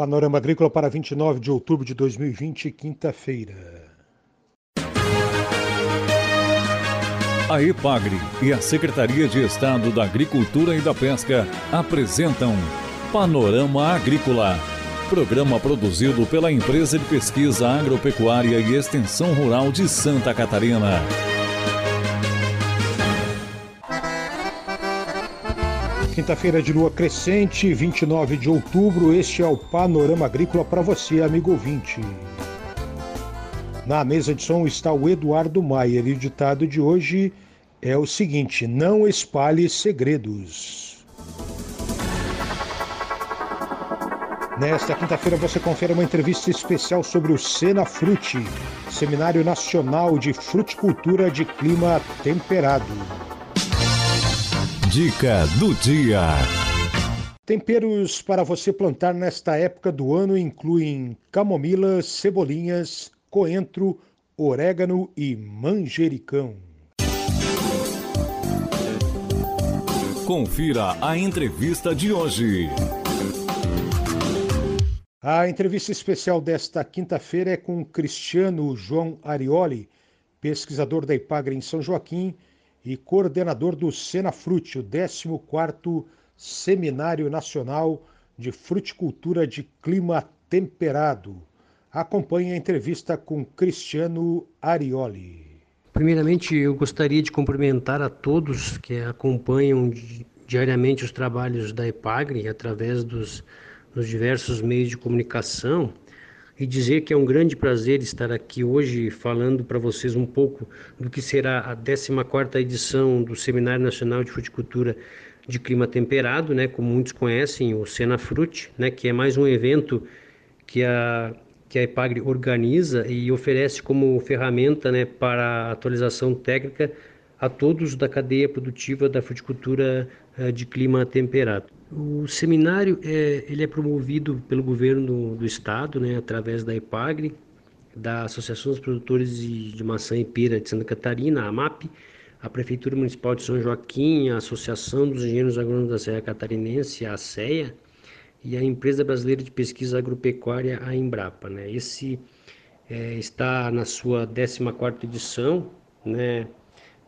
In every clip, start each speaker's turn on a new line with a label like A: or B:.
A: Panorama Agrícola para 29 de outubro de 2020, quinta-feira.
B: A EPAGRE e a Secretaria de Estado da Agricultura e da Pesca apresentam Panorama Agrícola, programa produzido pela Empresa de Pesquisa Agropecuária e Extensão Rural de Santa Catarina.
A: Quinta-feira de lua crescente, 29 de outubro, este é o Panorama Agrícola para você, amigo ouvinte. Na mesa de som está o Eduardo Maier e o ditado de hoje é o seguinte: não espalhe segredos. Nesta quinta-feira você confere uma entrevista especial sobre o Sena Frute, Seminário Nacional de Fruticultura de Clima Temperado.
B: Dica do dia.
A: Temperos para você plantar nesta época do ano incluem camomila, cebolinhas, coentro, orégano e manjericão.
B: Confira a entrevista de hoje.
A: A entrevista especial desta quinta-feira é com Cristiano João Arioli, pesquisador da Ipagre em São Joaquim e coordenador do Senafrute, o 14º Seminário Nacional de Fruticultura de Clima Temperado. Acompanhe a entrevista com Cristiano Arioli.
C: Primeiramente, eu gostaria de cumprimentar a todos que acompanham diariamente os trabalhos da EPAGRE através dos, dos diversos meios de comunicação e dizer que é um grande prazer estar aqui hoje falando para vocês um pouco do que será a 14ª edição do Seminário Nacional de Fruticultura de Clima Temperado, né, como muitos conhecem, o Senafrute, né, que é mais um evento que a que a EPAGRE organiza e oferece como ferramenta né, para atualização técnica a todos da cadeia produtiva da fruticultura de clima temperado. O seminário é, ele é promovido pelo governo do estado, né, através da EPAGRE, da Associação dos Produtores de, Maçã e Pera de Santa Catarina, a AMAP, a Prefeitura Municipal de São Joaquim, a Associação dos Engenheiros Agrônomos da Serra Catarinense, a ASEA, e a Empresa Brasileira de Pesquisa Agropecuária, a Embrapa. Né? Esse é, está na sua 14ª edição, né?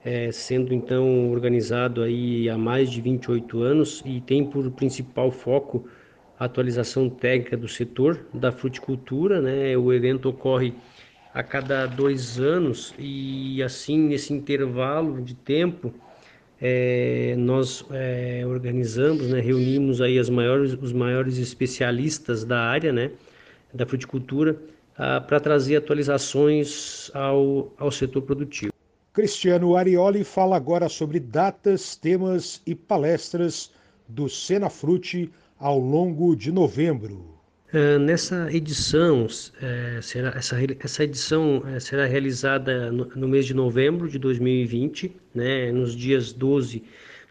C: É, sendo então organizado aí há mais de 28 anos e tem por principal foco a atualização técnica do setor da fruticultura. Né? O evento ocorre a cada dois anos e assim nesse intervalo de tempo é, nós é, organizamos, né, reunimos aí as maiores, os maiores especialistas da área, né, da fruticultura, ah, para trazer atualizações ao, ao setor produtivo.
A: Cristiano Arioli fala agora sobre datas, temas e palestras do Senafrute ao longo de novembro.
C: Uh, nessa edição, uh, será, essa, essa edição uh, será realizada no, no, mês de novembro de 2020, né, nos dias 12,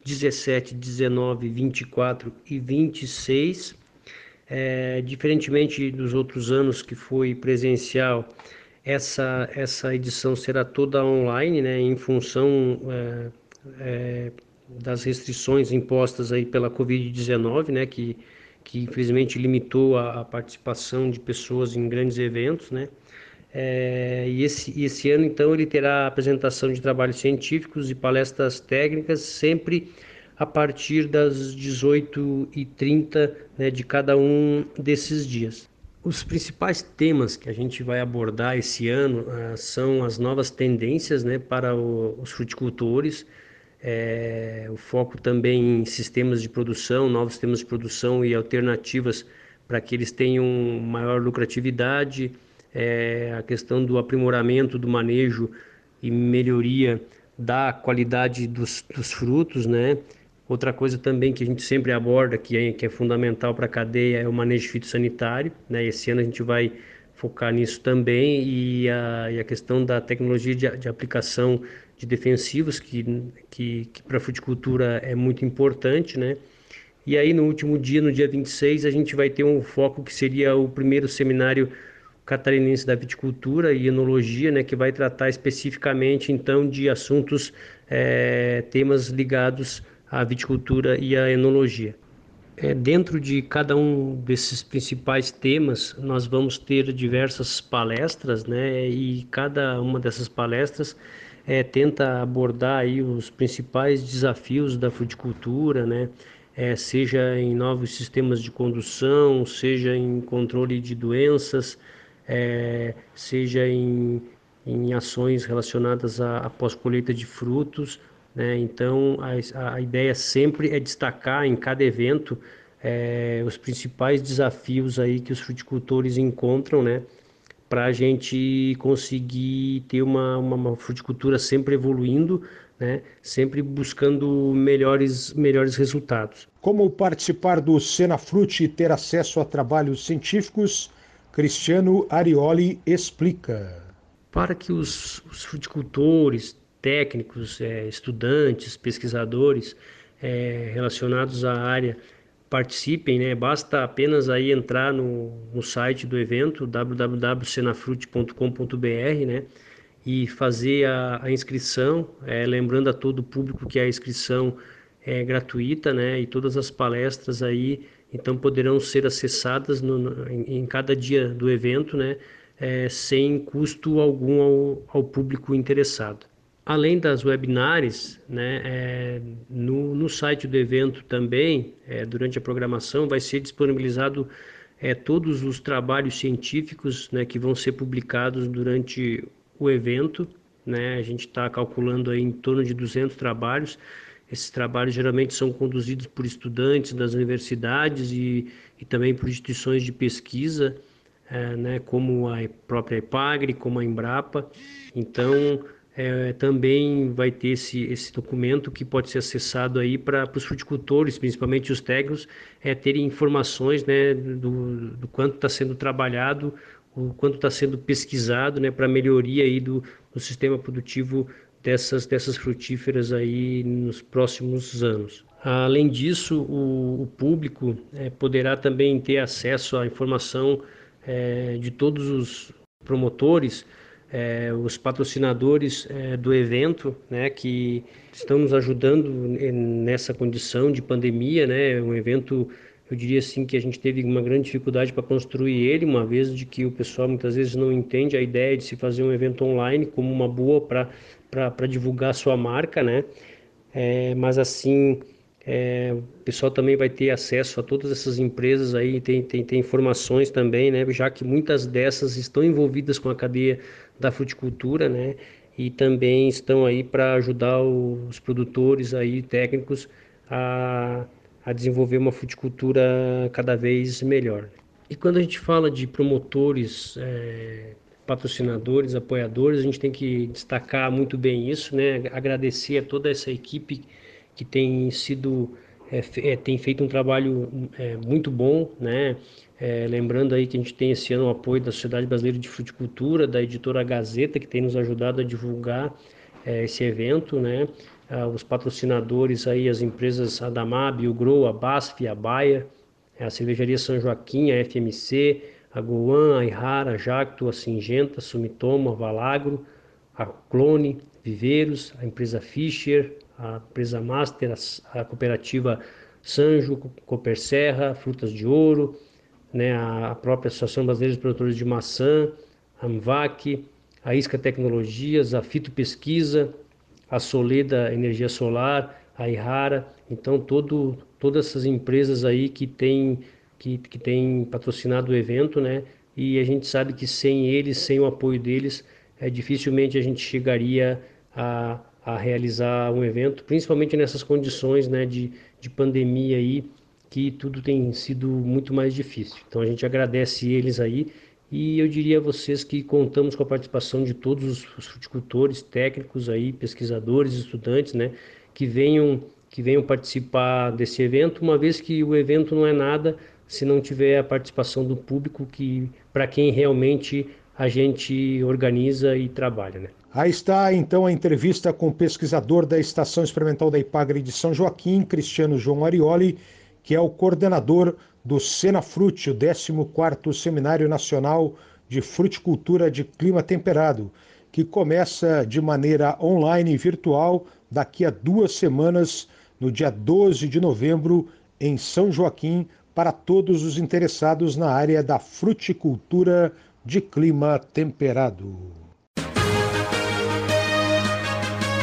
C: 17, 19, 24 e 26. diferentemente dos outros anos que foi presencial, essa, essa edição será toda online, né, em função das restrições impostas aí pela Covid-19, né, que que infelizmente limitou a, a participação de pessoas em grandes eventos, né? É, e esse, esse ano, então, ele terá apresentação de trabalhos científicos e palestras técnicas, sempre a partir das 18h30 né, de cada um desses dias. Os principais temas que a gente vai abordar esse ano uh, são as novas tendências né, para o, os fruticultores, é, o foco também em sistemas de produção, novos sistemas de produção e alternativas para que eles tenham maior lucratividade, é, a questão do aprimoramento do manejo e melhoria da qualidade dos, dos frutos, né? Outra coisa também que a gente sempre aborda, que é, que é fundamental para a cadeia, é o manejo fitossanitário. Né? Esse ano a gente vai focar nisso também e a, e a questão da tecnologia de, de aplicação de defensivos, que, que, que para a fruticultura é muito importante, né? E aí no último dia, no dia 26, a gente vai ter um foco que seria o primeiro seminário catarinense da viticultura e enologia, né, que vai tratar especificamente então de assuntos, é, temas ligados à viticultura e à enologia. É, dentro de cada um desses principais temas, nós vamos ter diversas palestras, né? E cada uma dessas palestras é, tenta abordar aí os principais desafios da fruticultura, né? É, seja em novos sistemas de condução, seja em controle de doenças, é, seja em, em ações relacionadas à pós-colheita de frutos, né? Então, a, a ideia sempre é destacar em cada evento é, os principais desafios aí que os fruticultores encontram, né? Para a gente conseguir ter uma, uma, uma, fruticultura sempre evoluindo, né? Sempre buscando melhores, melhores resultados.
A: Como participar do Senafrute e ter acesso a trabalhos científicos? Cristiano Arioli explica.
C: Para que os, os fruticultores técnicos, é, estudantes, pesquisadores é, relacionados à área participem, né? Basta apenas aí entrar no, no site do evento www.senafrute.com.br, né? E fazer a, a inscrição, é, lembrando a todo o público que a inscrição é gratuita, né? E todas as palestras aí então poderão ser acessadas no, no, em, cada dia do evento, né? É, sem custo algum ao, ao público interessado. Além das webinárias, né, é, no, no, site do evento também, é, durante a programação, vai ser disponibilizado é, todos os trabalhos científicos né, que vão ser publicados durante o evento. Né, a gente está calculando aí em torno de 200 trabalhos. Esses trabalhos geralmente são conduzidos por estudantes das universidades e, e também por instituições de pesquisa, é, né, como a própria EPAGRE, como a Embrapa. Então, é, também vai ter esse, esse documento que pode ser acessado aí para os fruticultores, principalmente os técnicos, é, terem informações né, do, do quanto está sendo trabalhado, o quanto está sendo pesquisado né, para melhoria aí do, do sistema produtivo dessas, dessas frutíferas aí nos próximos anos. Além disso, o, o público é, poderá também ter acesso à informação é, de todos os promotores é, os patrocinadores é, do evento, né, que estão nos ajudando nessa condição de pandemia, né, um evento, eu diria assim, que a gente teve uma grande dificuldade para construir ele, uma vez de que o pessoal muitas vezes não entende a ideia de se fazer um evento online como uma boa para divulgar a sua marca, né, é, mas assim, é, o pessoal também vai ter acesso a todas essas empresas aí, tem, tem, tem informações também, né, já que muitas dessas estão envolvidas com a cadeia da fruticultura, né? E também estão aí para ajudar os produtores aí técnicos a, a desenvolver uma fruticultura cada vez melhor. E quando a gente fala de promotores, é, patrocinadores, apoiadores, a gente tem que destacar muito bem isso, né? Agradecer a toda essa equipe que tem sido é, é, tem feito um trabalho é, muito bom, né? É, lembrando aí que a gente tem esse ano o apoio da Sociedade Brasileira de Fruticultura, da editora Gazeta, que tem nos ajudado a divulgar é, esse evento, né? Ah, os patrocinadores aí, as empresas Adamab, o Grow, a BASF, a Baia, a Cervejaria São Joaquim, a FMC, a Goan, a Ihara, a Jacto, a Singenta, a Sumitomo, a Valagro, a Clone, Viveiros, a empresa Fischer, a empresa Master, a, a cooperativa Sanjo, Cooper Serra, Frutas de Ouro, né, a própria Associação Brasileira de Produtores de Maçã, a AMVAC, a Isca Tecnologias, a Fito Pesquisa, a Soleda Energia Solar, a Ihara, então todo, todas essas empresas aí que têm que, que tem patrocinado o evento, né? E a gente sabe que sem eles, sem o apoio deles, é, dificilmente a gente chegaria a, a realizar um evento, principalmente nessas condições né, de, de pandemia aí, que tudo tem sido muito mais difícil. Então a gente agradece eles aí e eu diria a vocês que contamos com a participação de todos os fruticultores, técnicos aí, pesquisadores, estudantes, né, que venham que venham participar desse evento, uma vez que o evento não é nada se não tiver a participação do público que para quem realmente a gente organiza e trabalha, né?
A: Aí está então a entrevista com o pesquisador da Estação Experimental da Ipagre de São Joaquim, Cristiano João Arioli, que é o coordenador do Senafrute, o 14º Seminário Nacional de Fruticultura de Clima Temperado, que começa de maneira online e virtual daqui a duas semanas, no dia 12 de novembro, em São Joaquim para todos os interessados na área da fruticultura de clima temperado.